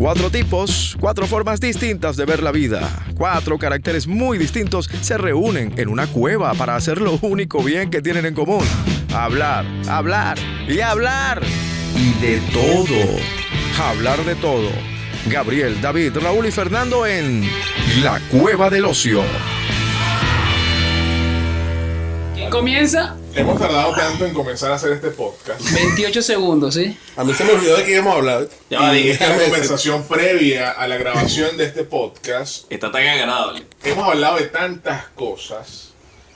Cuatro tipos, cuatro formas distintas de ver la vida. Cuatro caracteres muy distintos se reúnen en una cueva para hacer lo único bien que tienen en común. Hablar, hablar y hablar. Y de todo. Hablar de todo. Gabriel, David, Raúl y Fernando en La Cueva del Ocio. ¿Quién comienza? Hemos tardado tanto en comenzar a hacer este podcast. 28 segundos, ¿sí? A mí se me olvidó de qué íbamos a hablar. Ya va, Y esta conversación previa a la grabación de este podcast, Está tan agradable. hemos hablado de tantas cosas.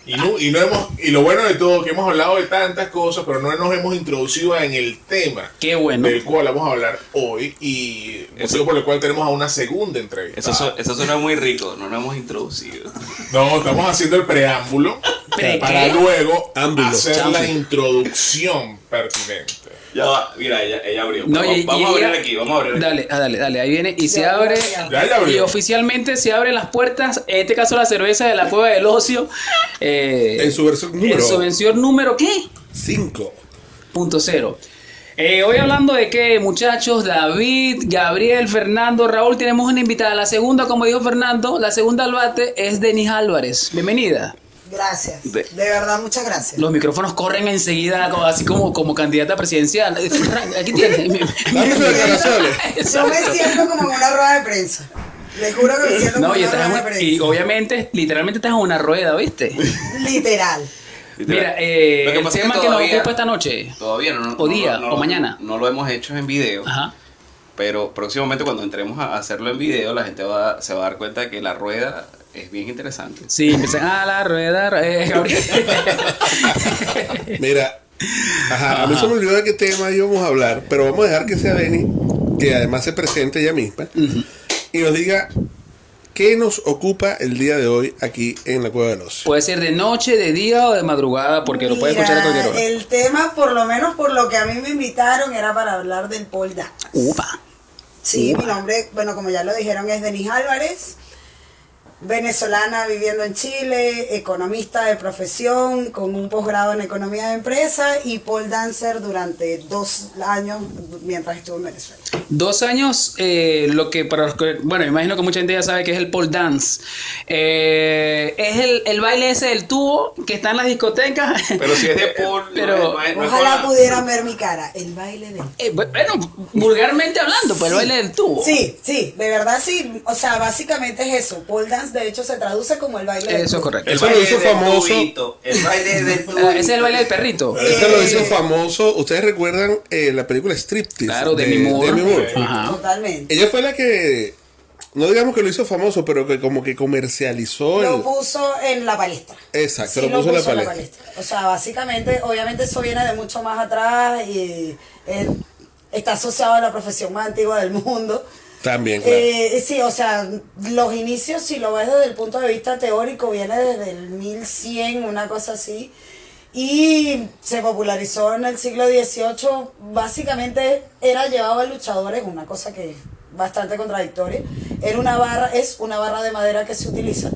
Y, no, y, no hemos, y lo bueno de todo, que hemos hablado de tantas cosas, pero no nos hemos introducido en el tema Qué bueno. del cual vamos a hablar hoy. Y motivo por el cual tenemos a una segunda entrevista. Eso, su- eso suena muy rico, no nos hemos introducido. No, estamos haciendo el preámbulo ¿Pre para qué? luego Ámbulo, hacer la introducción pertinente. Ya va, mira, ella, ella abrió. No, vamos y- vamos y a abrir ella- aquí, vamos a abrir. Dale, ah, dale, dale. Ahí viene y se abre. Ya, ya abrió. Y oficialmente se abren las puertas, en este caso la cerveza de la Cueva del Ocio. eh, En su versión número En su versión número, ¿qué? 5. Punto cero. Eh, hoy hablando de qué, muchachos, David, Gabriel, Fernando, Raúl, tenemos una invitada. La segunda, como dijo Fernando, la segunda al bate es Denis Álvarez. Bienvenida. Gracias. De- De, verdad, muchas gracias. Los micrófonos corren enseguida, así como, como candidata presidencial. Eh, Aquí tiene. Dame sus declaraciones. Yo me siento como en una rueda de prensa. Les juro que me siento como No, en una estás en rueda de prensa. y obviamente, literalmente estás en una rueda, ¿viste? Literal. Mira, eh, Lo que el tema que que, nos todavía- ocupa esta noche. Todavía no, no- O día, no- no- o mañana. No lo hemos hecho en video, Ajá. Pero próximamente cuando entremos a hacerlo en video, la gente va, se va a dar cuenta de que la rueda es bien interesante. Sí, empiezan a la rueda. eh. Mira, ajá, a mí se me olvidó de qué tema íbamos a hablar, pero vamos a dejar que sea Denny, que además se presente ella misma, y nos diga qué nos ocupa el día de hoy aquí en la Cueva de los. Puede ser de noche, de día o de madrugada, porque lo puede escuchar a cualquier hora. El tema, por lo menos por lo que a mí me invitaron, era para hablar del pole dance. Upa. Sí, mi nombre, bueno, como ya lo dijeron, es Denis Álvarez. Venezolana viviendo en Chile, economista de profesión, con un posgrado en economía de empresa y pole dancer durante dos años mientras estuve en Venezuela. Dos años, eh, lo que para los que, bueno, me imagino que mucha gente ya sabe que es el pole dance. Eh, es el, el baile ese del tubo que está en las discotecas. Pero si es de Paul, Pero- no es- no es- no es Ojalá pudieran ver mi cara, el baile del Eh, bueno, vulgarmente hablando, pero el baile del tubo. Sí, sí, de verdad sí. O sea, básicamente es eso. Pole dance, de hecho, se traduce como el baile del Eso es correcto. El Eso lo baile hizo del famoso. tubito, El baile del Ah, ese es el baile del perrito. Ese lo hizo Eh, famoso. Ustedes recuerdan eh, la película Striptease Claro, Demi Moore. Demi Moore. Ajá. Totalmente. Ella fue la que, no digamos que lo hizo famoso, pero que como que comercializó Lo el... puso en la palestra. Exacto, Sí, lo puso en la palestra. O sea, básicamente, obviamente eso viene de mucho más atrás y eh, está asociado a la profesión más antigua del mundo. También, claro. Eh, sí, o sea, los inicios, si lo ves desde el punto de vista teórico, viene desde el 1100, una cosa así. Y se popularizó en el siglo XVIII. Básicamente era llevado a luchadores, una cosa que es bastante contradictoria. Era una barra, es una barra de madera que se utiliza,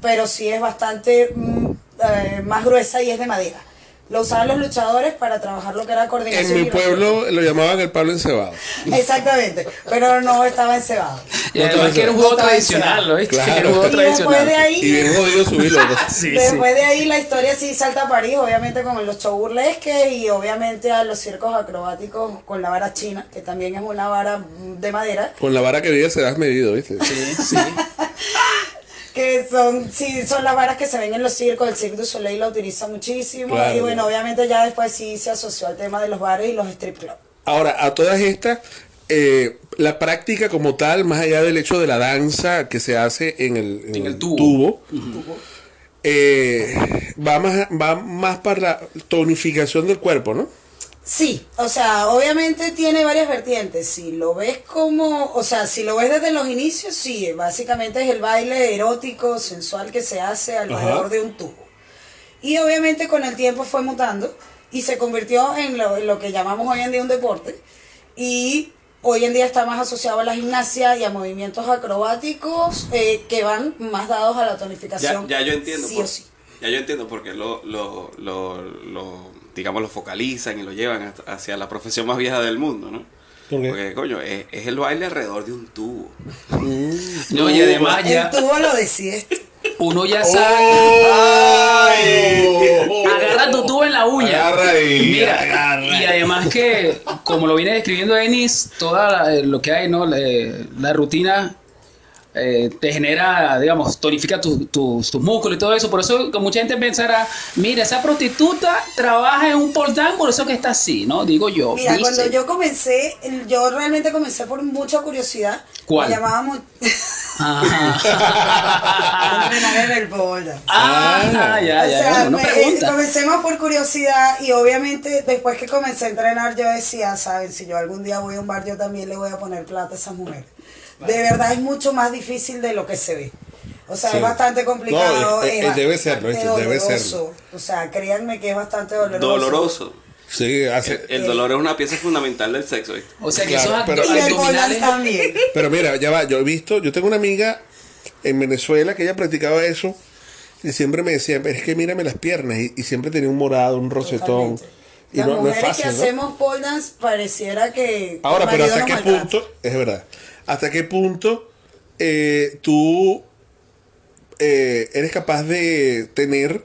pero sí es bastante mm, eh, más gruesa y es de madera. Lo usaban los luchadores para trabajar lo que era coordinación. en mi pueblo lo llamaban el palo encebado. Exactamente, pero no estaba encebado. Y además que era un juego No tradicional, ¿lo viste? Claro. Era un juego Y después de tradicional. Y ahí, bien jodido subirlo. ¿no? Sí, sí. después de ahí la historia sí salta a París, obviamente con los shows burlesques y obviamente a los circos acrobáticos con la vara china, que también es una vara de madera, Con la vara que vive se das medido, ¿viste? Sí, sí. Que son, sí, son las varas que se ven en los circos, el Cirque du Soleil la utiliza muchísimo Claro. y bueno, obviamente ya después sí se asoció al tema de los bares y los strip clubs. Ahora, a todas estas, eh, la práctica como tal, más allá del hecho de la danza que se hace en el, En el tubo. eh, va, más, va más para la tonificación del cuerpo, ¿no? Sí, o sea, obviamente tiene varias vertientes. Si lo ves como, o sea, si lo ves desde los inicios, sí, básicamente es el baile erótico, sensual que se hace alrededor Ajá. de un tubo. Y obviamente con el tiempo fue mutando y se convirtió en lo, en lo que llamamos hoy en día un deporte. Y hoy en día está más asociado a la gimnasia y a movimientos acrobáticos eh, que van más dados a la Ya, tonificación. ya yo entiendo. Sí por, o sí. Ya yo entiendo porque lo, lo, lo, lo, digamos, lo focalizan y lo llevan hacia la profesión más vieja del mundo, ¿no? ¿Por qué? Porque, coño, es, es el baile alrededor de un tubo. No, y además El ya tubo lo decía. uno ya Oh. sabe. ¡Ay! Agarra tu tubo en la uña. Agarra ahí, Mira, agarra y además que, como lo viene describiendo Denis, toda la- eh, lo que hay, ¿no? La, la rutina eh, te genera, digamos, tonifica tu- tus tus músculos y todo eso. Por eso que mucha gente pensará, mira, esa prostituta trabaja en un dance, por eso que está así, ¿no? Digo yo. Mira, cuando yo comencé, el- yo realmente comencé por mucha curiosidad. ¿Cuál? Me llamábamos en el pole. Ah, ya, o ya, sea, ya, uno me- eh, pregunta. comencé más por curiosidad y obviamente después que comencé a entrenar yo decía, saben, si yo algún día voy a un bar yo también le voy a poner plata a esas mujeres. De verdad es mucho más difícil de lo que se ve. O sea, Sí. es bastante complicado. No, es- es- es debe serlo. O sea, créanme que es bastante doloroso. Doloroso. Sí, hace, El, el dolor es una pieza fundamental del sexo. ¿viste? O sea que Claro, pero- abdominales. también. Pero mira, ya va, yo he visto, yo tengo una amiga en Venezuela que ella practicaba eso y siempre me decía, es que mírame las piernas y, y siempre tenía un morado, un rosetón. Totalmente. Y Las no, no es mujeres fácil, que ¿no? hacemos pole dance pareciera que. Ahora, pero hasta qué maltrata. punto, es verdad, hasta qué punto eh, tú eh, eres capaz de tener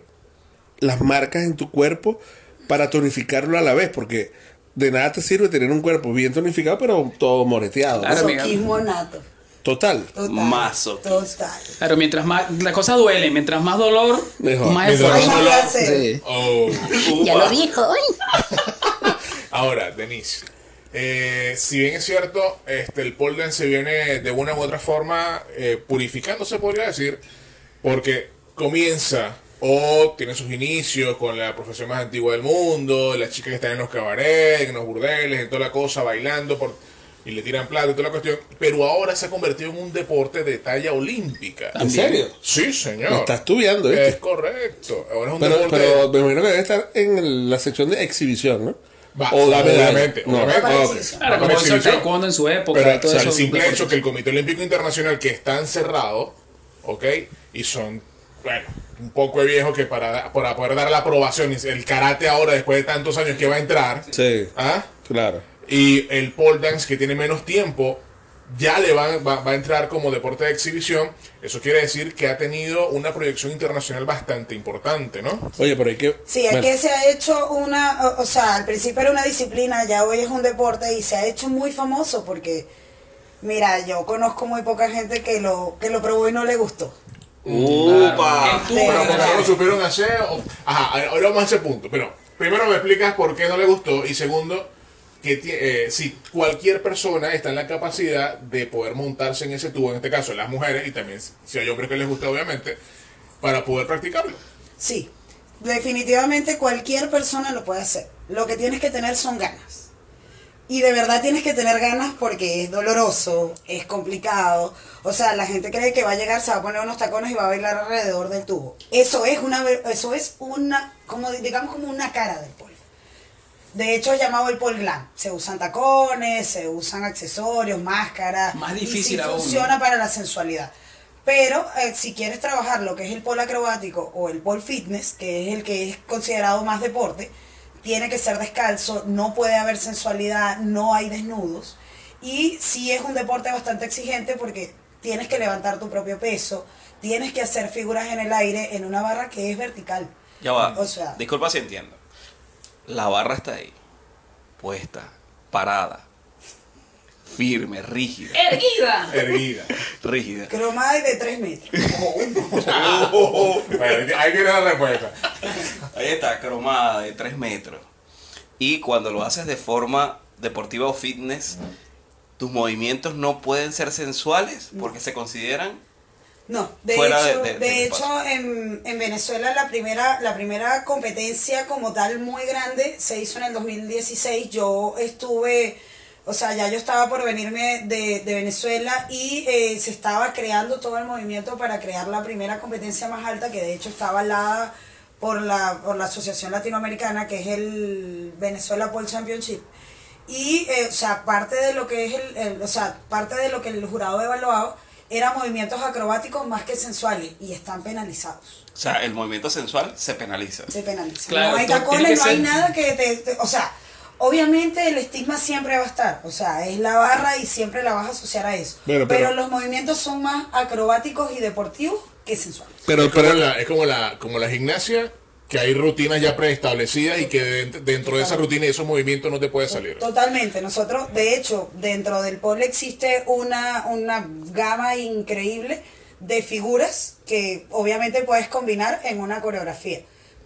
las marcas en tu cuerpo para tonificarlo a la vez, porque de nada te sirve tener un cuerpo bien tonificado, pero todo moreteado. ¿no? Claro, nato. Total. Total. Mazo. Total. Claro, mientras más la cosa duele, mientras más dolor, Mejor. más esfuerzo. más dolor. Sí. Oh. Ya lo dijo. Ahora, Denise, eh, si bien es cierto, este, el pole dance se viene de una u otra forma eh, purificando, se podría decir, porque comienza o tiene sus inicios con la profesión más antigua del mundo, las chicas que están en los cabarets, en los burdeles, en toda la cosa, bailando por, y le tiran plata y toda la cuestión, pero ahora se ha convertido en un deporte de talla olímpica. ¿En serio? Sí, señor. Lo estás estudiando, ¿viste? Es correcto. Ahora es un Pero, deporte... pero me imagino que debe estar en la sección de exhibición, ¿no? Obviamente, No, obviamente. Claro, como hizo el taekwondo en su época Pero y todo o sea, eso. el simple hecho que el Comité Olímpico Internacional, que está encerrado, ¿ok? Y son, bueno, un poco de viejo que para, para poder dar la aprobación, el karate ahora, después de tantos años que va a entrar, Sí, ¿ah? claro. y el pole dance, que tiene menos tiempo, ya le va, va, va a entrar como deporte de exhibición. Eso quiere decir que ha tenido una proyección internacional bastante importante, ¿no? Oye, pero hay que... Sí, es bueno, que se ha hecho una, o, o sea, al principio era una disciplina, ya hoy es un deporte y se ha hecho muy famoso porque, mira, yo conozco muy poca gente que lo, que lo probó y no le gustó. ¡Upa! Pero porque no lo supieron hacer. o- Ajá, ahora vamos a ese punto. Pero primero me explicas por qué no le gustó. Y segundo, que eh, si cualquier persona está en la capacidad de poder montarse en ese tubo, en este caso las mujeres, y también si hay hombres que les gusta, obviamente, para poder practicarlo. Sí, definitivamente cualquier persona lo puede hacer. Lo que tienes que tener son ganas. Y de verdad tienes que tener ganas porque es doloroso, es complicado. O sea, la gente cree que va a llegar, se va a poner unos tacones y va a bailar alrededor del tubo. Eso es una, eso es una, como digamos como una cara del pole. De hecho es llamado el pole glam. Se usan tacones, se usan accesorios, máscaras. Más y difícil sí aún, ¿no? funciona para la sensualidad. Pero eh, si quieres trabajar lo que es el pole acrobático o el pole fitness, que es el que es considerado más deporte, tiene que ser descalzo, no puede haber sensualidad, no hay desnudos. Y sí es un deporte bastante exigente porque tienes que levantar tu propio peso, tienes que hacer figuras en el aire en una barra que es vertical. Ya va. O sea, Disculpa si entiendo. La barra está ahí. Puesta. Parada. Firme, rígida. ¡Erguida! Erguida. Rígida. cromada y de 3 metros. Bueno, que dar la respuesta. Ahí está, cromada de 3 metros. Y cuando lo haces de forma deportiva o fitness, tus movimientos no pueden ser sensuales porque se consideran No, de Fuera hecho, de- hecho en, en Venezuela la primera, la primera competencia como tal muy grande se hizo en el 2016. Yo estuve, o sea, ya yo estaba por venirme de, de Venezuela y eh, se estaba creando todo el movimiento para crear la primera competencia más alta que de hecho está avalada por la, por la Asociación Latinoamericana que es el Venezuela Pole Championship. Y, eh, o sea, parte de lo que es el, el- o sea, parte de lo que el jurado evaluado eran movimientos acrobáticos más que sensuales y están penalizados. O sea, el movimiento sensual se penaliza. Se penaliza. Claro, no hay tacones, no hay ser- nada que te, te- o sea, Obviamente el estigma siempre va a estar, o sea, es la barra y siempre la vas a asociar a eso. Bueno, pero, pero- los movimientos son más acrobáticos y deportivos que sensuales. Pero, es, como pero la, es como la como la gimnasia que hay rutinas ya preestablecidas y que de- dentro de esa rutina y esos movimientos no te puedes salir. Totalmente. Nosotros, de hecho, dentro del pole existe una, una gama increíble de figuras que obviamente puedes combinar en una coreografía.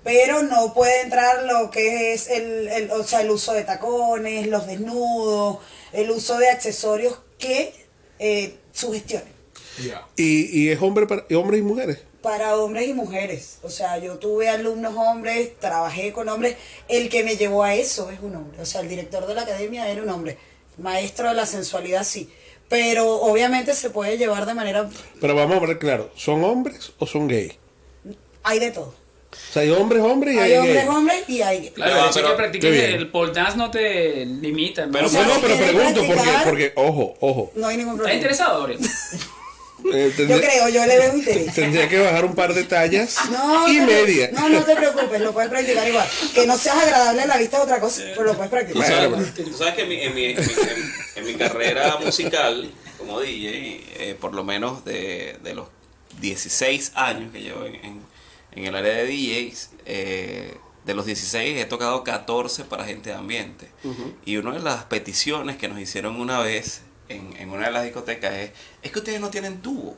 Pero no puede entrar lo que es el, el, o sea, el uso de tacones, los desnudos, el uso de accesorios que eh, sugestionen. Y, y es hombre para, y hombres y mujeres. Para hombres y mujeres. O sea, yo tuve alumnos hombres, trabajé con hombres. El que me llevó a eso es un hombre. O sea, el director de la academia era un hombre. Maestro de la sensualidad, sí. Pero obviamente se puede llevar de manera... Pero vamos a ver claro, ¿son hombres o son gays? Hay de todo. O sea, hay hombres, hombres y hay, Hay hombres, hombres y hay gays. Claro, Pero- de pero- que practiques el pole dance no te limita. ¿no? Pero- O sea, No, pero pregunto porque, porque, ojo, ojo. No hay ningún ¿Estás problema. interesado, Gabriel? eh, Yo creo, yo le veo interés. tendría que bajar un par de tallas No, y media. No, no te preocupes, lo puedes practicar igual. Que no seas agradable a la vista es otra cosa, pero lo puedes Tú practicar. sabes, tú sabes que en mi, en, mi, en, mi, en- en mi carrera musical como DJ, eh, por lo menos de, de los 16 años que llevo en, en- en el área de DJs, eh, de los 16 he tocado 14 para gente de ambiente. Y una de las peticiones que nos hicieron una vez en, en una de las discotecas es, es que ustedes no tienen tubo.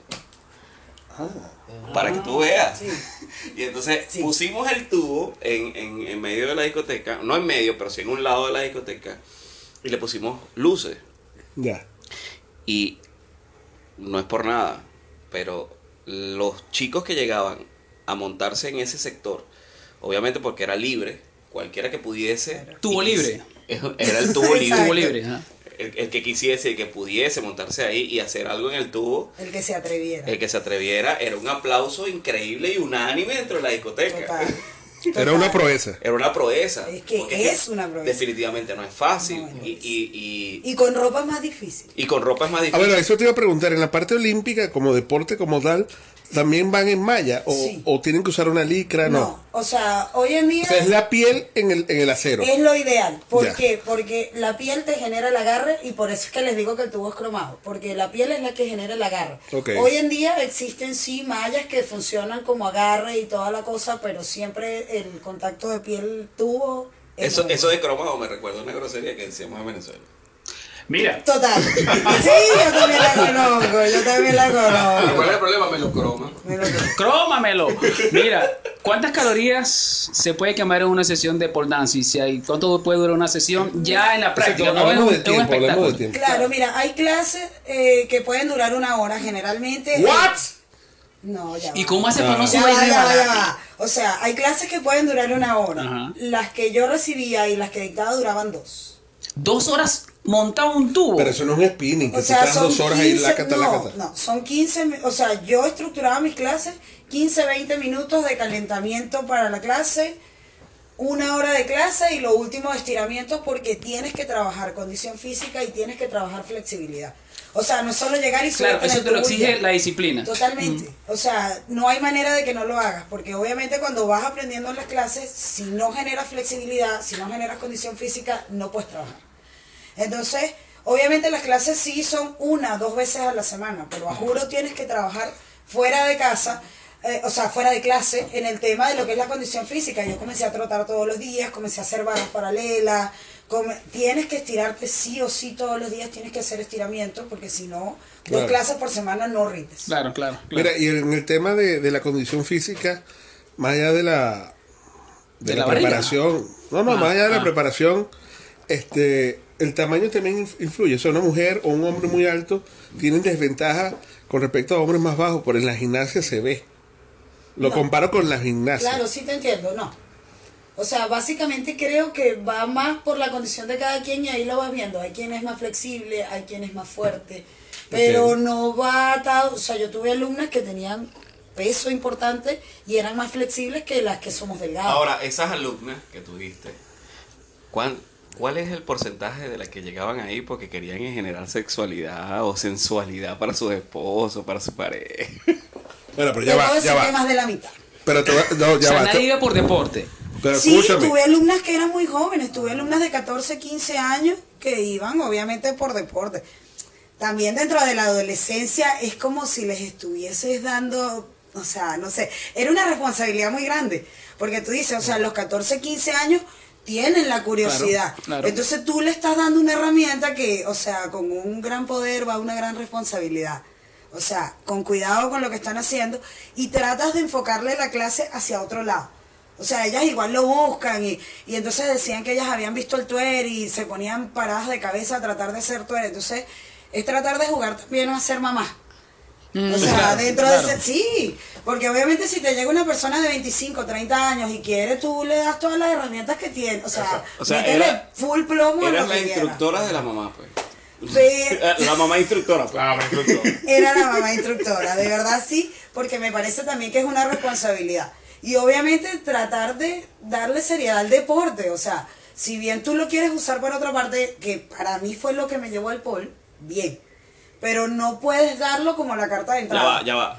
Para que tú veas. Y entonces Sí. pusimos el tubo en, en, en medio de la discoteca, no en medio, pero sí en un lado de la discoteca, y le pusimos luces. Ya. Y no es por nada, pero los chicos que llegaban a montarse en ese sector, obviamente porque era libre, cualquiera que pudiese... Tubo libre. Era el tubo libre. Tubo libre. ajá. El, el que quisiese, el que pudiese montarse ahí y hacer algo en el tubo, El que se atreviera. el que se atreviera, era un aplauso increíble y unánime dentro de la discoteca. Total. Era una proeza. Era una proeza. Es que porque es una proeza. Definitivamente no es fácil. No, no y, y, y, Y con ropa es más difícil. y con ropa es más A difícil. ver, eso te iba a preguntar, en la parte olímpica, como deporte como tal, ¿también van en malla? ¿O, Sí. o tienen que usar una licra? No. No, o sea, hoy en día O sea, es la piel en el, en el acero. es lo ideal. ¿Por Ya. qué? Porque la piel te genera el agarre y por eso es que les digo que el tubo es cromado. Porque la piel es la que genera el agarre. Hoy en día existen sí mallas que funcionan como agarre y toda la cosa, pero siempre el contacto de piel tubo. es Eso, eso de cromado me recuerda una grosería que decíamos en Venezuela. Mira, Total. Sí, yo también la conozco, yo también la conozco. ¿Cuál es el problema? Me lo croma. Crómamelo. Mira, ¿cuántas calorías se puede quemar en una sesión de pole dance? Y si hay, ¿Cuánto puede durar una sesión ya en la práctica? Exacto, No es un, de tiempo, hablemos espectáculo. de tiempo. Claro, mira, hay clases eh, que pueden durar una hora generalmente. ¿What? No, ya. ¿Y va. cómo hace para no subir ya va, ya. O sea, hay clases que pueden durar una hora. Ajá. Las que yo recibía y las que dictaba duraban dos. Dos horas montado un tubo. Pero eso no es un spinning, que O sea, estás dos horas ahí 15, lácata, no, lácata. no, son 15, mi- o sea, yo estructuraba mis clases 15, 20 minutos de calentamiento para la clase, una hora de clase y lo último estiramientos porque tienes que trabajar condición física y tienes que trabajar flexibilidad. O sea, no es solo llegar y Claro, eso te lo exige la disciplina. Totalmente. O sea, no hay manera de que no lo hagas, porque obviamente cuando vas aprendiendo en las clases, si no generas flexibilidad, si no generas condición física, no puedes trabajar. Entonces, obviamente las clases sí son una, dos veces a la semana, pero a juro tienes que trabajar fuera de casa, eh, o sea, fuera de clase, en el tema de lo que es la condición física. Yo comencé a trotar todos los días, comencé a hacer barras paralelas, come- tienes que estirarte sí o sí todos los días, tienes que hacer estiramientos, porque si no, Claro. dos clases por semana no rindes. Claro, claro. claro. Mira, y en el tema de, de la condición física, más allá de la, de ¿De la, preparación, no, no, Ah, más allá de la ah. preparación, este, el tamaño también inf- influye. O sea, una mujer o un hombre muy alto tienen desventaja con respecto a hombres más bajos, pero en la gimnasia se ve. Lo No. comparo con la gimnasia. Claro, sí te entiendo, no. O sea, básicamente creo que va más por la condición de cada quien y ahí lo vas viendo. Hay quien es más flexible, hay quien es más fuerte, pero no va atado. O sea, yo tuve alumnas que tenían peso importante y eran más flexibles que las que somos delgadas. Ahora, esas alumnas que tuviste, ¿cuál, ¿cuál es el porcentaje de las que llegaban ahí porque querían generar sexualidad o sensualidad para sus esposos, para su pareja? Bueno, pero ya puedo va, ya va. más de la mitad. Pero te va- no, o ya sea, va. nadie iba por deporte. Pero sí, escúchame. tuve alumnas que eran muy jóvenes, tuve alumnas de 14, 15 años que iban obviamente por deporte. También dentro de la adolescencia es como si les estuvieses dando, o sea, no sé, era una responsabilidad muy grande, porque tú dices, o sea, a los 14, 15 años tienen la curiosidad. Claro, claro. Entonces tú le estás dando una herramienta que, o sea, con un gran poder va una gran responsabilidad. O sea, con cuidado con lo que están haciendo y tratas de enfocarle la clase hacia otro lado. O sea, ellas igual lo buscan y, y entonces decían que ellas habían visto el tuer y se ponían paradas de cabeza a tratar de ser tuer. Entonces, es tratar de jugar también a ser mamá. Mm, O sea, claro, dentro claro. de ese, sí, porque obviamente si te llega una persona de 25, 30 años y quiere, tú le das todas las herramientas que tiene, o sea, O sea, métele era- full plomo a Eras lo la quiera. instructora de la mamá, pues. Pero- La mamá instructora, pues. Ah, me instructor. era la mamá instructora, de verdad sí, porque me parece también que es una responsabilidad. Y obviamente tratar de darle seriedad al deporte, o sea, si bien tú lo quieres usar para otra parte, que para mí fue lo que me llevó al pol, bien, pero no puedes darlo como la carta de Ya entrada. va, ya va.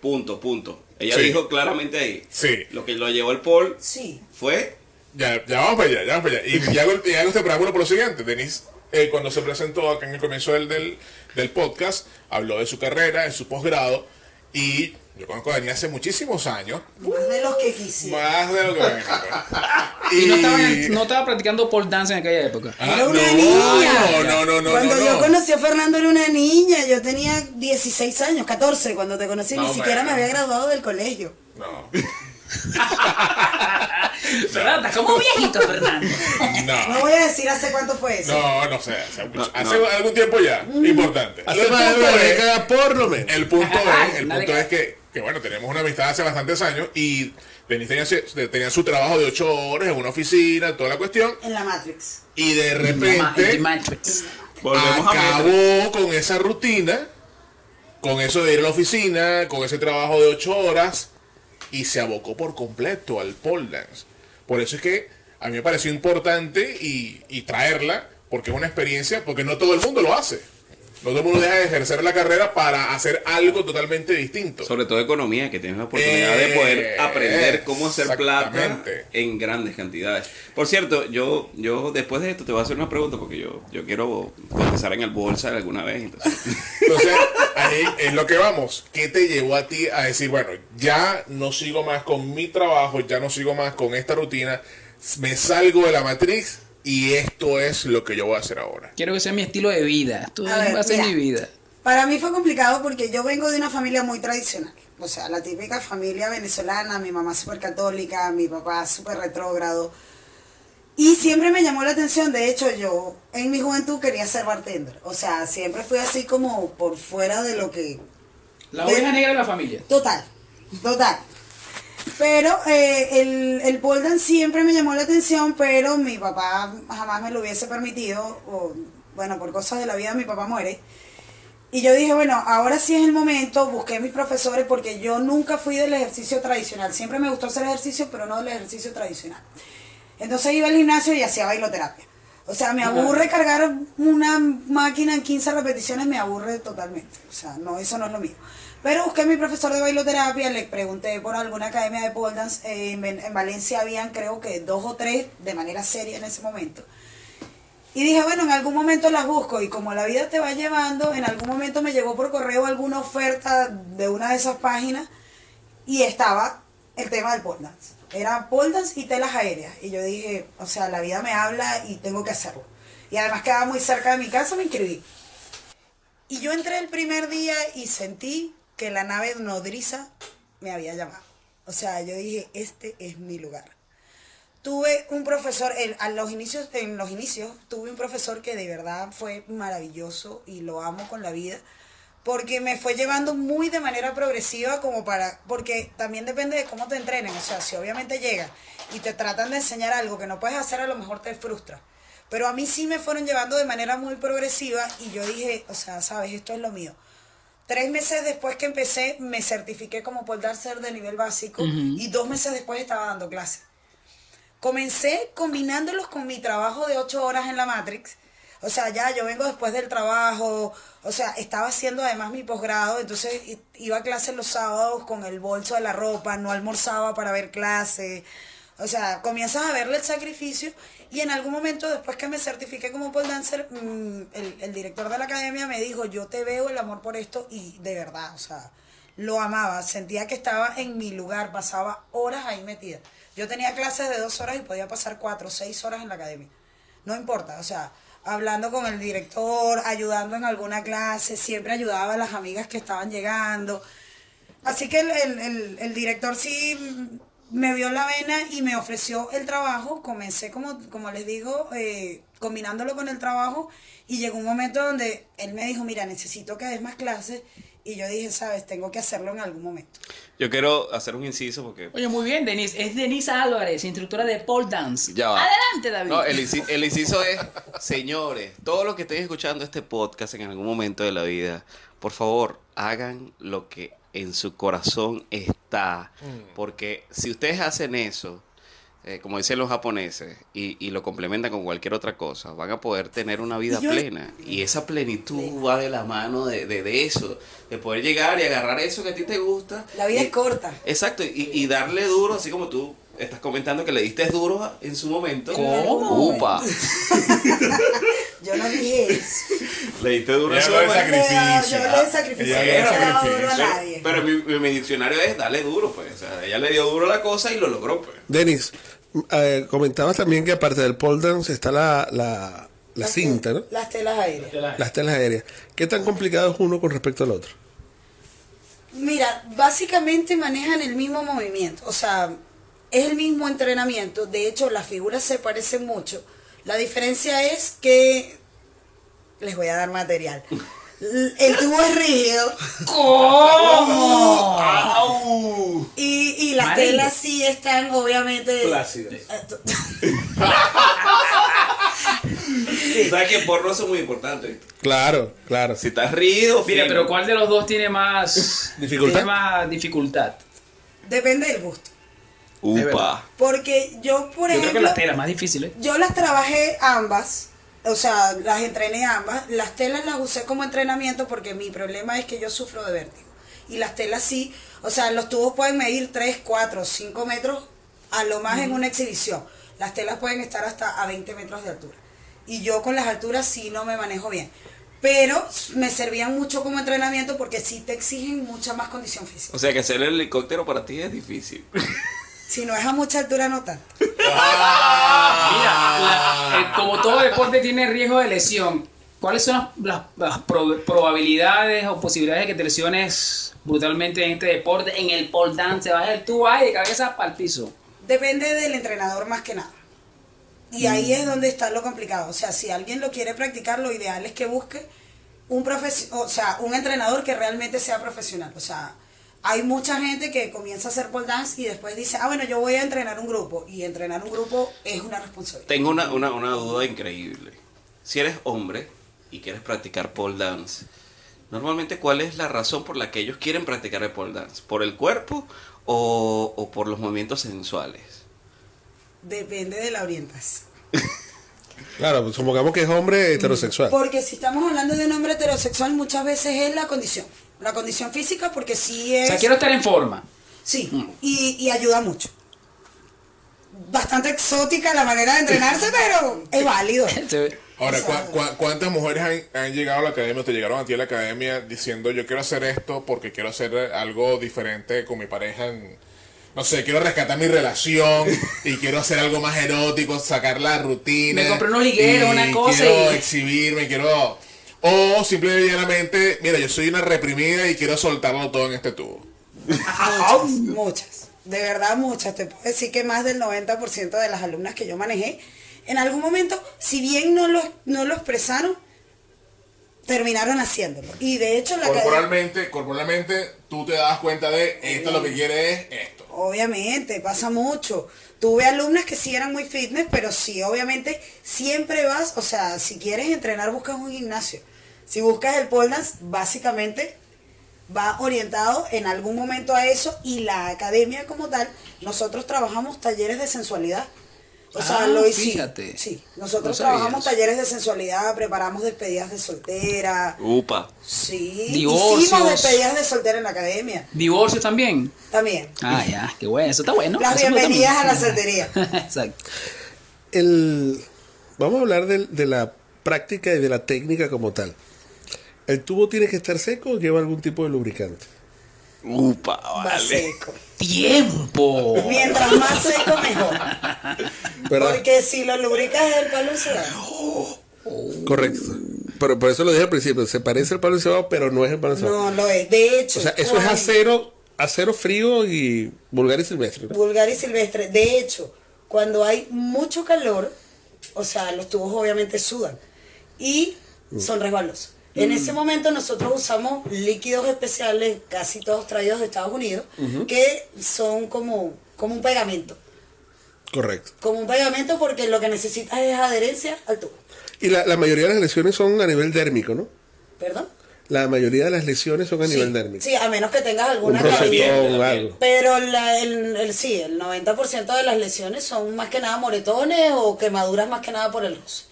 Punto, punto. Ella Sí. dijo claramente ahí. Sí. Lo que lo llevó el Paul Sí. fue. Ya, ya vamos para allá, ya vamos para allá. Y ya hago, y hago este preámbulo por lo siguiente. Denise, eh, cuando se presentó acá en el comienzo del, del, del podcast, habló de su carrera, de su posgrado. Y yo conozco a Denise hace muchísimos años. Más de los que quisiera. Más de lo que ven. Y no estaba, no estaba practicando pole dance en aquella época. Ah, Era una no, niña. No, no, no, Cuando no, yo no. conocí a Fernando era una niña, yo tenía 16 años, 14 cuando te conocí, ni siquiera me había graduado del colegio. No. ¿Verdad? Estás como viejito, Fernando. No No. voy a decir hace cuánto fue eso. No, no sé. Hace, mucho- No, hace no. algún tiempo ya. Importante. Hace El más de punto una es- década por lo menos. El punto es, el Nadie punto cae. es que, que, bueno, tenemos una amistad hace bastantes años y Denise tenía, su- tenía su trabajo de ocho horas en una oficina, toda la cuestión, En la Matrix. y de Mamá, en repente The Matrix. A acabó con esa rutina, con eso de ir a la oficina, con ese trabajo de ocho horas, y se abocó por completo al pole dance. Por eso es que a mí me pareció importante y, y traerla, porque es una experiencia, porque no todo el mundo lo hace. No todo el mundo deja de ejercer la carrera para hacer algo totalmente distinto. Sobre todo economía, que tienes la oportunidad de poder Eh, aprender cómo hacer plata en grandes cantidades. Por cierto, yo, yo después de esto te voy a hacer una pregunta porque yo, yo quiero cotizar en el bolsa alguna vez. Entonces, Entonces, ahí es lo que vamos. ¿Qué te llevó a ti a decir, bueno, ya no sigo más con mi trabajo, ya no sigo más con esta rutina, me salgo de la matriz y esto es lo que yo voy a hacer ahora? Quiero que sea mi estilo de vida. Esto A ver, va a ser mira. mi vida. Para mí fue complicado porque yo vengo de una familia muy tradicional. O sea, la típica familia venezolana, mi mamá súper católica, mi papá súper retrógrado. Y siempre me llamó la atención, de hecho yo en mi juventud quería ser bartender. O sea, siempre fui así como por fuera de lo que La oveja negra de la familia. Total, total. Pero eh, el, el pole dance siempre me llamó la atención, pero mi papá jamás me lo hubiese permitido. O, bueno, por cosas de la vida mi papá muere. Y yo dije, bueno, ahora sí es el momento, busqué mis profesores porque yo nunca fui del ejercicio tradicional. Siempre me gustó hacer ejercicio, pero no del ejercicio tradicional. Entonces iba al gimnasio y hacía bailoterapia. O sea, me aburre cargar una máquina en 15 repeticiones, me aburre totalmente. O sea, no, eso no es lo mío. Pero busqué a mi profesor de bailoterapia, le pregunté por alguna academia de pole dance. eh, en, en Valencia habían creo que dos o tres de manera seria en ese momento. Y dije, bueno, en algún momento las busco y como la vida te va llevando, en algún momento me llegó por correo alguna oferta de una de esas páginas y estaba el tema del pole dance. Era pole dance y telas aéreas. Y yo dije, o sea, la vida me habla y tengo que hacerlo. Y además quedaba muy cerca de mi casa, me inscribí. Y yo entré el primer día y sentí que la nave nodriza me había llamado. O sea, yo dije, este es mi lugar. Tuve un profesor, el- los inicios, en los inicios, tuve un profesor que de verdad fue maravilloso y lo amo con la vida, porque me fue llevando muy de manera progresiva como para, porque también depende de cómo te entrenen, o sea, si obviamente llegan y te tratan de enseñar algo que no puedes hacer, a lo mejor te frustra. Pero a mí sí me fueron llevando de manera muy progresiva y yo dije, o sea, sabes, esto es lo mío. Tres meses después que empecé, me certifiqué como pole dancer de nivel básico y dos meses después estaba dando clases. Comencé combinándolos con mi trabajo de ocho horas en la Matrix. O sea, ya yo vengo después del trabajo, o sea, estaba haciendo además mi posgrado, entonces iba a clases los sábados con el bolso de la ropa, no almorzaba para ver clase. O sea, comienzas a verle el sacrificio y en algún momento después que me certifiqué como pole dancer, mm, el, el director de la academia me dijo, yo te veo el amor por esto y de verdad, o sea, lo amaba, sentía que estaba en mi lugar, pasaba horas ahí metida. Yo tenía clases de dos horas y podía pasar cuatro seis horas en la academia. No importa, o sea, hablando con el director, ayudando en alguna clase, siempre ayudaba a las amigas que estaban llegando. Así que el, el- el- director sí me vio la vena y me ofreció el trabajo. Comencé, como, como les digo, eh, combinándolo con el trabajo y llegó un momento donde él me dijo, mira, necesito que des más clases. Y yo dije, sabes, tengo que hacerlo en algún momento. Yo quiero hacer un inciso porque Oye, muy bien, Denise. Es Denise Álvarez, instructora de pole dance. Ya va. Adelante, David. No, el, inci- el inciso es, señores, todos los que estén escuchando este podcast en algún momento de la vida, por favor, hagan lo que en su corazón está. Porque si ustedes hacen eso, eh, como dicen los japoneses, y, y lo complementan con cualquier otra cosa, van a poder tener una vida yo- plena. Y esa plenitud va de la mano de, de, de eso, de poder llegar y agarrar eso que a ti te gusta. La vida y- es corta. Exacto, y, y darle duro, así como tú estás comentando que le diste duro en su momento. ¿Cómo? Upa. Yo no dije eso. Le diste duro su momento. sacrificio. Yo le sacrificio. Ella Yo le no le he dado sacrificio. duro a Pero, nadie. pero mi, mi- mi diccionario es darle duro, pues. O sea, ella le dio duro la cosa y lo logró, pues. Denis, eh, comentabas también que aparte del pole dance está la, la, la Las cinta, ¿no? Las telas aéreas. Las telas aéreas. ¿Qué tan complicado es uno con respecto al otro? Mira, básicamente manejan el mismo movimiento, o sea, es el mismo entrenamiento, de hecho las figuras se parecen mucho. La diferencia es que les voy a dar material. El tubo es rígido. ¿Cómo? Y, y las telas sí están obviamente... Plácidas. Eh, ¿Sabes que porno eso es muy importante? Claro, claro. Si estás rígido, Mira, fino. pero ¿cuál de los dos tiene más ¿Dificultad? Tiene más dificultad. Depende del gusto. Upa. Porque yo, por Yo creo ejemplo... que las telas más difíciles. Yo las trabajé ambas, o sea, las entrené ambas. Las telas las usé como entrenamiento porque mi problema es que yo sufro de vértigo. Y las telas sí, o sea, los tubos pueden medir 3, 4, 5 metros a lo más en una exhibición. Las telas pueden estar hasta a 20 metros de altura. Y yo con las alturas sí no me manejo bien. Pero me servían mucho como entrenamiento porque sí te exigen mucha más condición física. O sea que hacer el helicóptero para ti es difícil. Si no es a mucha altura, no tanto. Mira, la- eh, como todo deporte tiene riesgo de lesión, ¿cuáles son las, las- las pro- probabilidades o posibilidades de que te lesiones brutalmente en este deporte? En el pole dance, vas del tubo ahí de cabeza para el piso. Depende del entrenador más que nada. Y ahí es donde está lo complicado. O sea, si alguien lo quiere practicar, lo ideal es que busque un profes o sea, un entrenador que realmente sea profesional. O sea, hay mucha gente que comienza a hacer pole dance y después dice, ah, bueno, yo voy a entrenar un grupo. Y entrenar un grupo es una responsabilidad. Tengo una, una, una duda increíble. Si eres hombre y quieres practicar pole dance, normalmente ¿cuál es la razón por la que ellos quieren practicar el pole dance? ¿Por el cuerpo o, o por los movimientos sensuales? Depende de la orientación. Claro, pues supongamos que es hombre heterosexual. Porque si estamos hablando de un hombre heterosexual, muchas veces es la condición. La condición física, porque sí es... O sea, quiero estar en forma. Sí, y, y ayuda mucho. Bastante exótica la manera de entrenarse, pero es válido. Ahora, O sea, ¿cuá- cuá- ¿cuántas mujeres han, han llegado a la academia o te llegaron a ti a la academia diciendo yo quiero hacer esto porque quiero hacer algo diferente con mi pareja? en- no sé, quiero rescatar mi relación y quiero hacer algo más erótico, sacar la rutina. Me compré unos ligueros, una cosa Quiero y- exhibirme, quiero... O simplemente y llanamente, mira, yo soy una reprimida y quiero soltarlo todo en este tubo. Muchas, muchas. De verdad, muchas. Te puedo decir que más del 90% de las alumnas que yo manejé, en algún momento, si bien no lo, no lo expresaron, terminaron haciéndolo. Y de hecho, la Corporalmente, corporalmente, tú te das cuenta de esto lo que quiere es esto. obviamente, pasa mucho. Tuve alumnas que sí eran muy fitness, pero sí, obviamente, siempre vas, o sea, si quieres entrenar, buscas un gimnasio. Si buscas el pole dance, básicamente va orientado en algún momento a eso y la academia como tal, nosotros trabajamos talleres de sensualidad. O sea, Ah, lo hicimos. fíjate. Sí, nosotros No trabajamos talleres de sensualidad, preparamos despedidas de soltera. Upa. Sí, Divorcios. hicimos despedidas de soltera en la academia. ¿Divorcios también? También. Ah, ya, qué bueno, eso está bueno. Las eso bienvenidas a la soltería. Exacto. El, vamos a hablar de, de la práctica y de la técnica como tal. ¿El tubo tiene que estar seco o lleva algún tipo de lubricante? Upa, Va vale. seco. ¡Tiempo! Mientras más seco, mejor. ¿Verdad? Porque si lo lubricas el palo se va. Correcto. Pero por eso lo dije al principio, se parece al palo encebado, pero no es el palo encebado. No lo es. De hecho, o sea, eso es acero, acero frío y vulgar y silvestre. ¿no? vulgar y silvestre. De hecho, cuando hay mucho calor, o sea, los tubos obviamente sudan y son resbalosos. En ese momento nosotros usamos líquidos especiales, casi todos traídos de Estados Unidos, que son como, como un pegamento. Correcto. Como un pegamento porque lo que necesitas es adherencia al tubo. Y la, la mayoría de las lesiones son a nivel dérmico, ¿no? ¿Perdón? La mayoría de las lesiones son a Sí, nivel dérmico. sí, a menos que tengas Un alguna caída. Pero la, el, el- sí, el 90% de las lesiones son más que nada moretones o quemaduras más que nada por el roce.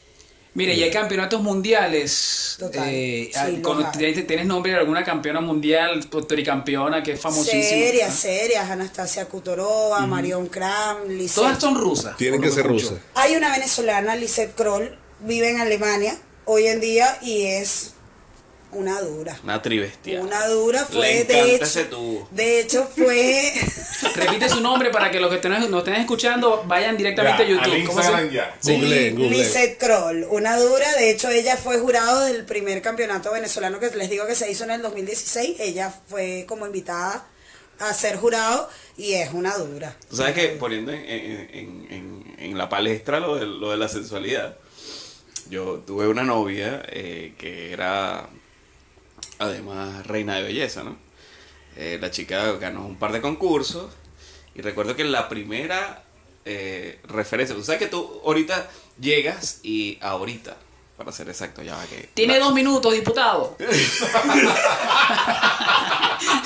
Mire, y hay campeonatos mundiales. Total, eh, sí, con-. ¿tienes, nombre de alguna campeona mundial, tricampeona, que es famosísima? Serias, serias. Anastasia Kutorova, Marion Kram, Lisette. Todas son rusas. Tienen que ser rusas. Hay una venezolana, Lisette Kroll, vive en Alemania hoy en día y es una dura. Una tribestia. Una dura fue, Le de hecho, ese tubo. de hecho fue, Repite su nombre para que los que nos estén escuchando vayan directamente Ya, a YouTube. ¿Cómo se- Instagram ya. Sí. Google, Google. Lisette Kroll, una dura, de hecho ella fue jurado del primer campeonato venezolano que les digo que se hizo en el 2016, ella fue como invitada a ser jurado y es una dura. Tú sabes que poniendo en, en- en- en- en la palestra lo de, lo de la sensualidad, yo tuve una novia eh, que era además reina de belleza, ¿no? Eh, la chica ganó un par de concursos y recuerdo que la primera eh, referencia, tú sabes que tú ahorita llegas y ahorita, para ser exacto, ya va que... Tiene la- dos minutos, diputado.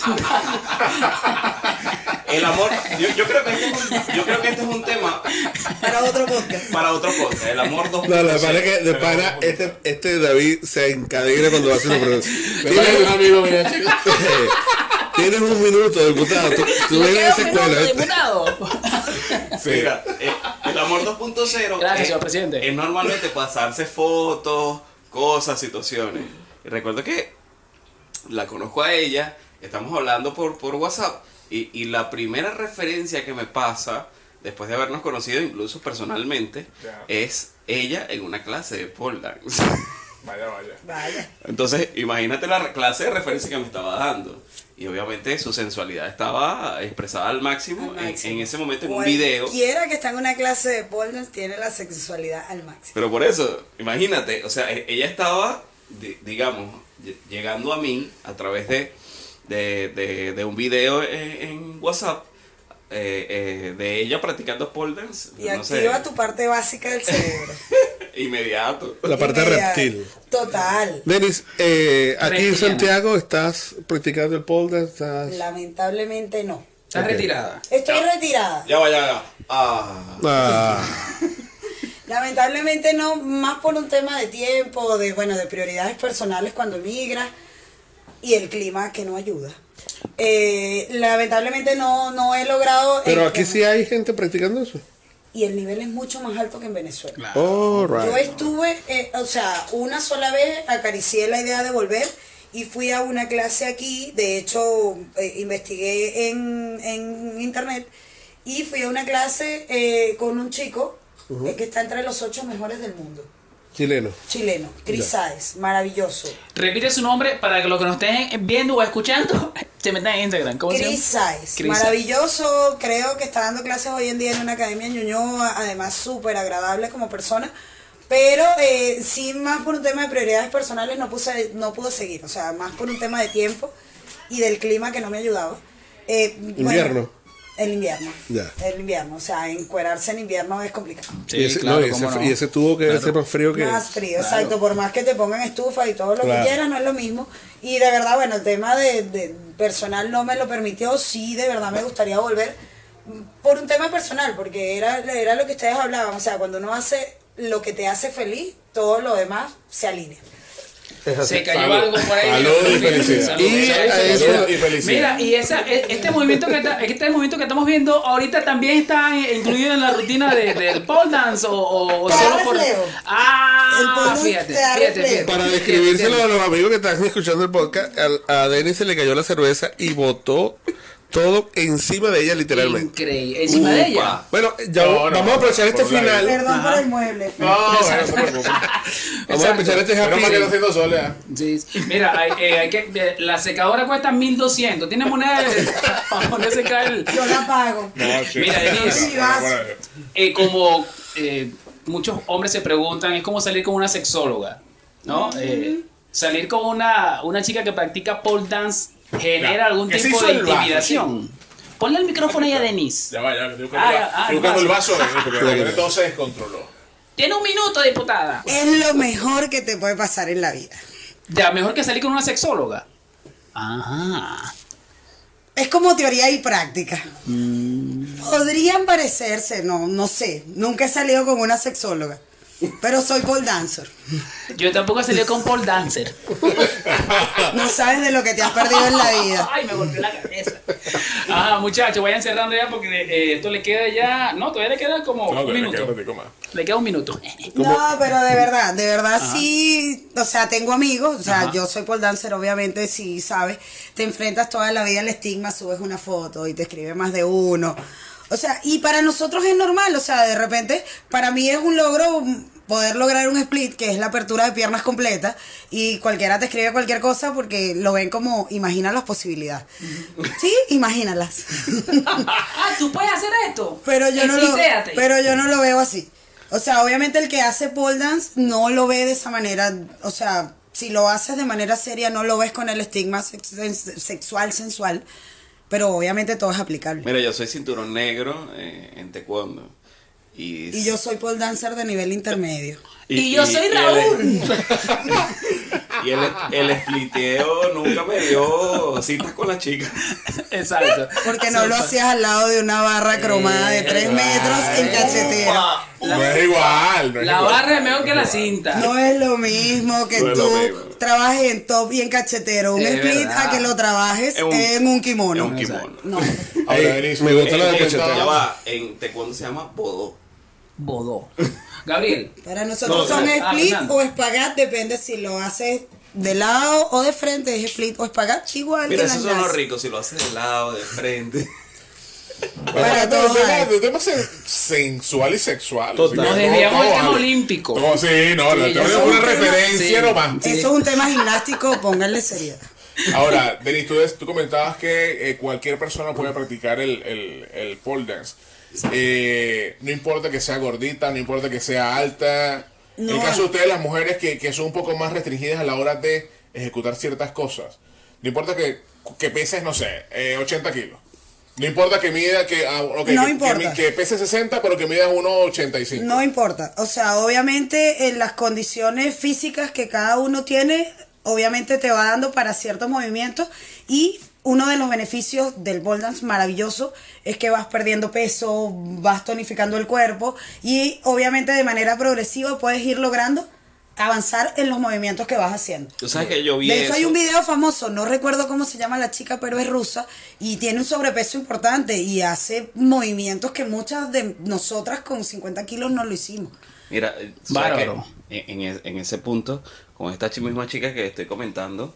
El amor, yo, yo creo que este es un, yo creo que este es un tema Para otro podcast. para otro podcast, el amor 2.0. No, la verdad es que de pana, este, este David se encadena cuando hace una pregunta. Parece un amigo mío, chicos. Tienes un minuto, diputado. Tú, tú quedo esa escuela. diputado. Sí. Mira, eh, el amor 2.0 Gracias, es- señor presidente. es normalmente pasarse fotos, cosas, situaciones. Y recuerdo que la conozco a ella, estamos hablando por, por WhatsApp, y, y la primera referencia que me pasa, después de habernos conocido incluso personalmente, Ya. es ella en una clase de pole dance. Vaya, vaya. Vaya. Entonces, imagínate la clase de referencia que me estaba dando. Y obviamente su sensualidad estaba expresada al máximo, Al en- máximo. En, ese momento en un video. Cualquiera que está en una clase de pole dance tiene la sexualidad al máximo. Pero por eso, imagínate, o sea, e- ella estaba, di- digamos, lle- llegando a mí a través de, de, de- de un video en, en WhatsApp eh, eh, de ella practicando pole dance. Y no sé, activa tu parte básica del cerebro. inmediato. La parte Inmediato. reptil. Total. Denis, eh, aquí en. Santiago estás practicando el pole dance, estás... Lamentablemente no. Estás retirada. Estoy retirada. Ya vaya, ya. Ah. Ah, Lamentablemente no, más por un tema de tiempo, de bueno, de prioridades personales cuando emigras y el clima que no ayuda. Eh, lamentablemente no, no he logrado. pero aquí sí hay gente practicando eso. Y el nivel es mucho más alto que en Venezuela. All right. Yo estuve, eh, o sea, una sola vez acaricié la idea de volver y fui a una clase aquí, de hecho eh, investigué en, en internet y fui a una clase eh, con un chico eh, que está entre los ocho mejores del mundo, Chileno. chileno, Chris Saez, maravilloso. Repite su nombre para que los que nos estén viendo o escuchando se metan en Instagram. ¿Cómo se Chris llama? Saez, Chris maravilloso, creo que está dando clases hoy en día en una academia en Ñuñoa, además súper agradable como persona, pero eh, sí más por un tema de prioridades personales no, puse, no pude seguir, o sea, más por un tema de tiempo y del clima que no me ayudaba. Eh, bueno, Invierno. El invierno. Ya. El invierno, o sea, encuerarse en invierno es complicado. Sí, y, ese, claro, no, y ese, no. y ese tubo que Claro. ser más frío que... Más frío, exacto. Por más que te pongan estufa y todo lo Claro. que quieras, no es lo mismo. Y de verdad, bueno, el tema de, de personal no me lo permitió. Sí, de verdad me gustaría volver. por un tema personal, porque era, era lo que ustedes hablaban, o sea, cuando uno hace lo que te hace feliz, todo lo demás se alinea. Se cayó Salud. algo por ahí. Salud y felicidad. Salud, Y salud, a y felicidad. Mira, y esa, e- este movimiento que está- este movimiento que estamos viendo ahorita también está incluido en la rutina de, del pole dance o, solo por ah fíjate fíjate, fíjate. Para describírselo a los amigos que están escuchando el podcast, al- a, Denis se le cayó la cerveza y botó todo encima de ella literalmente. increíble encima de ella. Bueno, ya No, no, vamos a aprovechar este final. Perdón por el mueble. No, no, no se preocupe. Vamos a aprovechar este Pero happy. más que haciendo soledad. Sí, sí. Mira, hay, eh, hay que, eh, la secadora cuesta 1200. ¿Tienes moneda de- para ponerse acá el. Yo la pago. No, sí. Mira, Denise. Eh, como eh, muchos hombres se preguntan, es como salir con una sexóloga, ¿no? Eh, salir con una, una chica que practica pole dance genera Ya, algún tipo de intimidación. Ponle el micrófono ahí a Denise. Ya va, ya, estoy buscando, Ah, la- ah, estoy buscando el vaso. eh, porque todo se descontroló. Tiene un minuto, diputada. Es lo mejor que te puede pasar en la vida. Ya, mejor que salir con una sexóloga. Ajá. Es como teoría y práctica. Podrían parecerse, no, no sé. Nunca he salido con una sexóloga. Pero soy pole dancer. Yo tampoco he salido con pole dancer. No sabes de lo que te has perdido en la vida. Ay, me golpeó la cabeza. Ajá, muchachos, vayan cerrando ya porque eh, esto le queda ya. No, todavía le queda como No, un minuto. queda un ratico más. Le queda un minuto. No, pero de verdad, de verdad sí, o sea, tengo amigos, o sea, Ajá. yo soy pole dancer, obviamente, si sabes, te enfrentas toda la vida al estigma, subes una foto y te escribe más de uno. O sea, y para nosotros es normal, o sea, de repente, para mí es un logro poder lograr un split, que es la apertura de piernas completa, y cualquiera te escribe cualquier cosa porque lo ven como, imagina las posibilidades. Sí, imagínalas. ah, tú puedes hacer esto. Pero yo no lo, pero yo no lo veo así. O sea, obviamente el que hace pole dance no lo ve de esa manera. O sea, si lo haces de manera seria, no lo ves con el estigma sexual, sensual. Pero obviamente todo es aplicable. Mira, yo soy cinturón negro eh, en taekwondo. Y, Y yo soy pole dancer de nivel intermedio. Y yo soy Raúl. y el, el spliteo nunca me dio citas con la chica. Exacto. Porque no lo hacías al lado de una barra cromada de 3 metros en cachetera. No es igual, no es La igual. barra es mejor que la cinta. No es lo mismo que No tú mismo. trabajes en top y en cachetero. Un Es split verdad. a que lo trabajes Es un- en un kimono. Un kimono. No. Ahora, Ey, Denise, me gusta lo de va, en taekwondo se llama bodo. Bodó. Gabriel. Para nosotros No, son ah, split Fernando. o espagat, depende si lo haces de lado o de frente, es split o espagat, igual Mira, eso son los ricos si lo haces de lado, de frente. Para el todos tema, tema sen- sensual y sexual. Nos todo- desviamos todo del tema vale. olímpico. No, sí, no, Sí, son una referencia sí. nomás. Eso es un tema gimnástico, pónganle seriedad. Ahora, Denis, tú, tú comentabas que eh, cualquier persona puede practicar el, el, el pole dance. Eh, no importa que sea gordita, no importa que sea alta. En el caso de ustedes, las mujeres que, que son un poco más restringidas a la hora de ejecutar ciertas cosas. No importa que, que peses, no sé, eh, 80 kilos. No importa que mida, que, ah, No que, importa. que, que pese 60, pero que midas 1,85. No importa. O sea, obviamente en las condiciones físicas que cada uno tiene, obviamente te va dando para ciertos movimientos y uno de los beneficios del pole dance maravilloso es que vas perdiendo peso, vas tonificando el cuerpo y obviamente de manera progresiva puedes ir logrando avanzar en los movimientos que vas haciendo. Tú sabes que yo vi De hecho, eso. hay un video famoso, no recuerdo cómo se llama la chica, pero es rusa y tiene un sobrepeso importante y hace movimientos que muchas de nosotras con 50 kilos no lo hicimos. Mira, que en, en en ese punto, con esta misma chica que estoy comentando,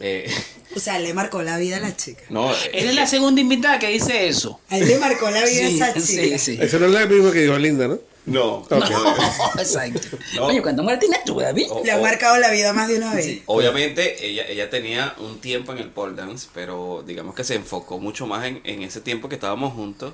eh, O sea, le marcó la vida a la chica. no, eh, Eres la segunda invitada que dice eso. A él le marcó la vida a Sí, esa chica. sí, sí. Eso no es lo mismo que dijo Linda, ¿no? no, exacto. No. Oye, ¿cuánto muerte tienes tú, David? Oh, Le ha oh. marcado la vida más de una vez. Obviamente ella, ella tenía un tiempo en el pole dance, pero digamos que se enfocó mucho más en, en ese tiempo que estábamos juntos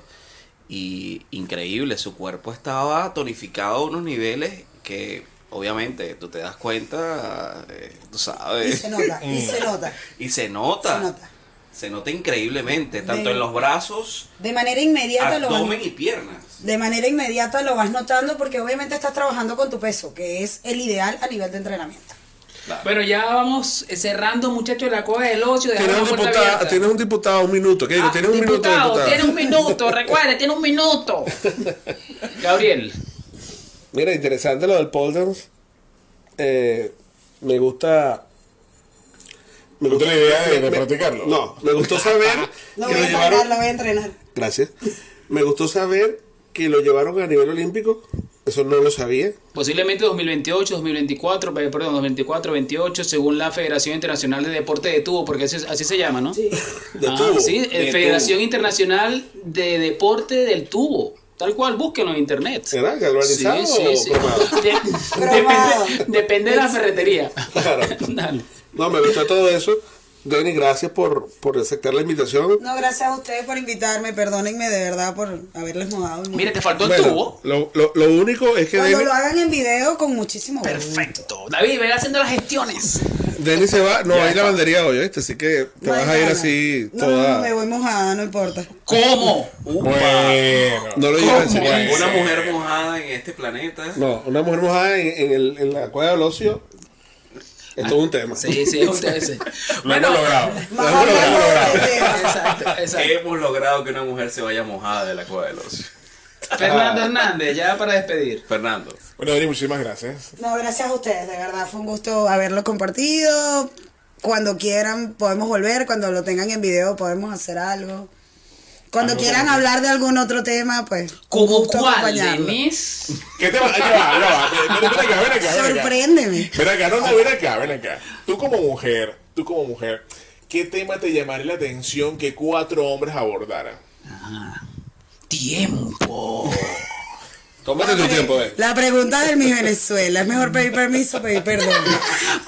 y increíble, su cuerpo estaba tonificado a unos niveles que obviamente tú te das cuenta, eh, tú Y sabes, se nota, y se nota. y se nota, Se nota. se nota increíblemente, tanto De- en los brazos, De manera inmediata lo vas, abdomen y piernas. de manera inmediata lo vas notando porque obviamente estás trabajando con tu peso, que es el ideal a nivel de entrenamiento. Bueno, ya vamos cerrando, muchachos, la cueva del ocio. Tienes un, diputado, tienes un diputado, un minuto. ¿Qué digo? Ah, tienes un minuto, diputado, diputado. Tiene un minuto, recuerde, tiene un minuto. Gabriel. Mira, interesante lo del pole dance. Eh, me gusta. Me ¿Tú tienes idea de- de practicarlo? No, me gustó saber Lo que voy lo a llevaron. entrenar, lo voy a entrenar. Gracias. Me gustó saber que lo llevaron a nivel olímpico. Eso no lo sabía. Posiblemente 2028, 2024, eh, perdón, 2024, 28, según la Federación Internacional de Deporte de Tubo, porque así, así se llama, ¿no? Sí. De Ah, tubo. sí, eh, De Federación tubo. Internacional de Deporte del Tubo. Tal cual, búsquenlo en internet. ¿Será galvanizado o cromado? De- Cromado. depende, depende de la ferretería. Claro. Dale. No, me gustó todo eso. Denis, gracias por, por aceptar la invitación. No, gracias a ustedes por invitarme. Perdónenme de verdad por haberles mojado. el Mira, te faltó el Bueno, tubo. lo, lo, lo único es que Cuando Denis, lo hagan en video, con muchísimo gusto. Perfecto. David, ve haciendo las gestiones. Denis se va. No hay lavandería hoy, ¿viste? Así que te No vas a ir así No, toda. no, me voy mojada, no importa. ¿Cómo? Bueno. No lo ¿Cómo? serio. Una mujer mojada en este planeta. No, una mujer mojada en, en, el, en la cueva del ocio es todo un tema. Sí, sí, ustedes. sí. Lo hemos logrado. Más Lo hemos logrado. tema. Exacto, exacto. Hemos logrado que una mujer se vaya mojada de la cueva del ocio. Fernando Hernández, ya para despedir. Fernando. Bueno, Dani, muchísimas gracias. No, gracias a ustedes, de verdad, fue un gusto haberlo compartido. Cuando quieran podemos volver, cuando lo tengan en video podemos hacer algo. Cuando Algo quieran hablar de algún otro tema, pues un ¿Cómo gusto cuál. Denis? ¿Qué te va? Ya va. Ven, acá, ven acá. Sorpréndeme. Ven acá, no, no, ven acá, ven acá. Tú como mujer, tú como mujer, ¿qué tema te llamaría la atención que cuatro hombres abordaran? Tiempo. Tómate tu tiempo, eh. La pregunta del mi Venezuela, es mejor pedir permiso o pedir perdón.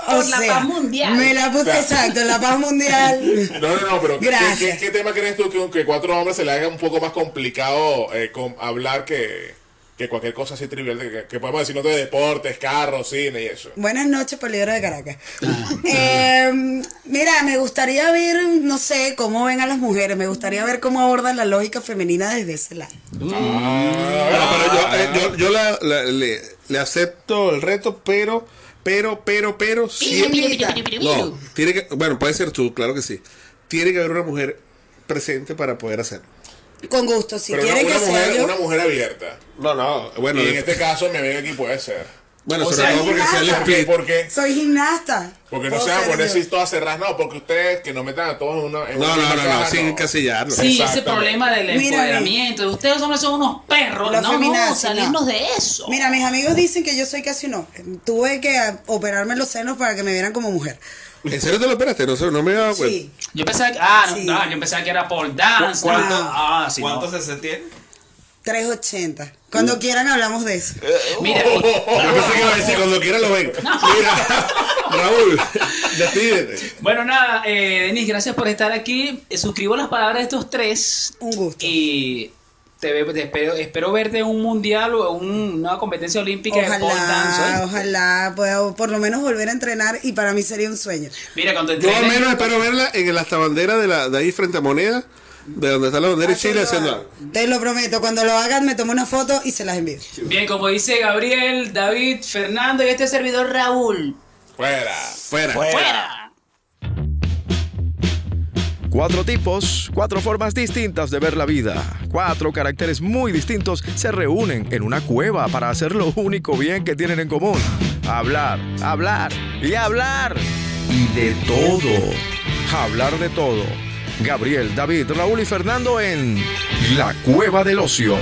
O Por la paz mundial. Me la puse Claro. exacto, la paz mundial. No, no, no, pero ¿qué, Gracias. qué, qué tema crees tú que, que cuatro hombres se le haga un poco más complicado eh, con hablar que, que cualquier cosa así trivial que, que podemos decir, no de deportes, carros, cine y eso? Buenas noches, Poliedro de Caracas. Eh, mira, me gustaría ver, no sé, cómo ven a las mujeres, me gustaría ver cómo abordan la lógica femenina desde ese lado. Bueno, pero yo, eh, yo, yo la- la- le, le acepto el reto, pero, pero, pero, pero, siempre. No, tiene que, bueno, puede ser tú, claro que sí. Tiene que haber una mujer presente para poder hacerlo. Con gusto, si Pero quieren una que sea mujer, yo. una mujer abierta. No, no, bueno, y en este caso, mi amiga aquí puede ser. bueno, o sobre sea, todo porque sea el nada. ¿Por qué? split. Porque, Soy gimnasta. porque no se van a poner así todas cerradas. No, porque ustedes que no metan a todos en una. En No, una no, no, no, caja, sin no. encasillarlo. Sí, ese problema del Mira, empoderamiento. Ustedes hombres son unos perros. Los no, no, feminazis, salirnos no. de eso. Mira, mis amigos dicen que yo soy casi un hombre. Tuve que operarme los senos para que me vieran como mujer. ¿En serio te lo esperaste? No, sé, no me dado cuenta. Sí. Yo pensaba que, ah, no, Sí. no, yo pensaba que era por dance. ¿Cuánto, Ah, sí, ¿cuánto no. se tiene? 380. Cuando quieran hablamos de eso. Mira, Yo pensé que iba a decir cuando quiera lo ven. Mira, Raúl, despídete. bueno, nada, eh, Denis, gracias por estar aquí. Eh, suscribo las palabras de estos tres. Un gusto. Y te, ve- te espero, espero verte en un mundial o en un- una competencia olímpica de pole dance. Ojalá, ¿eh? ojalá pueda por lo menos volver a entrenar y para mí sería un sueño. Mira, cuando Yo al entrenes- menos espero verla en el hasta bandera de, la, de ahí frente a Moneda, de donde está la bandera de Chile haciendo algo. Te lo prometo, cuando lo hagan me tomo una foto y se las envío. Bien, como dice Gabriel, David, Fernando y este servidor Raúl. Fuera. Fuera. ¡Fuera! Cuatro tipos, cuatro formas distintas de ver la vida. Cuatro caracteres muy distintos se reúnen en una cueva para hacer lo único bien que tienen en común. Hablar, hablar y hablar. Y de todo. Hablar de todo. Gabriel, David, Raúl y Fernando en La Cueva del Ocio.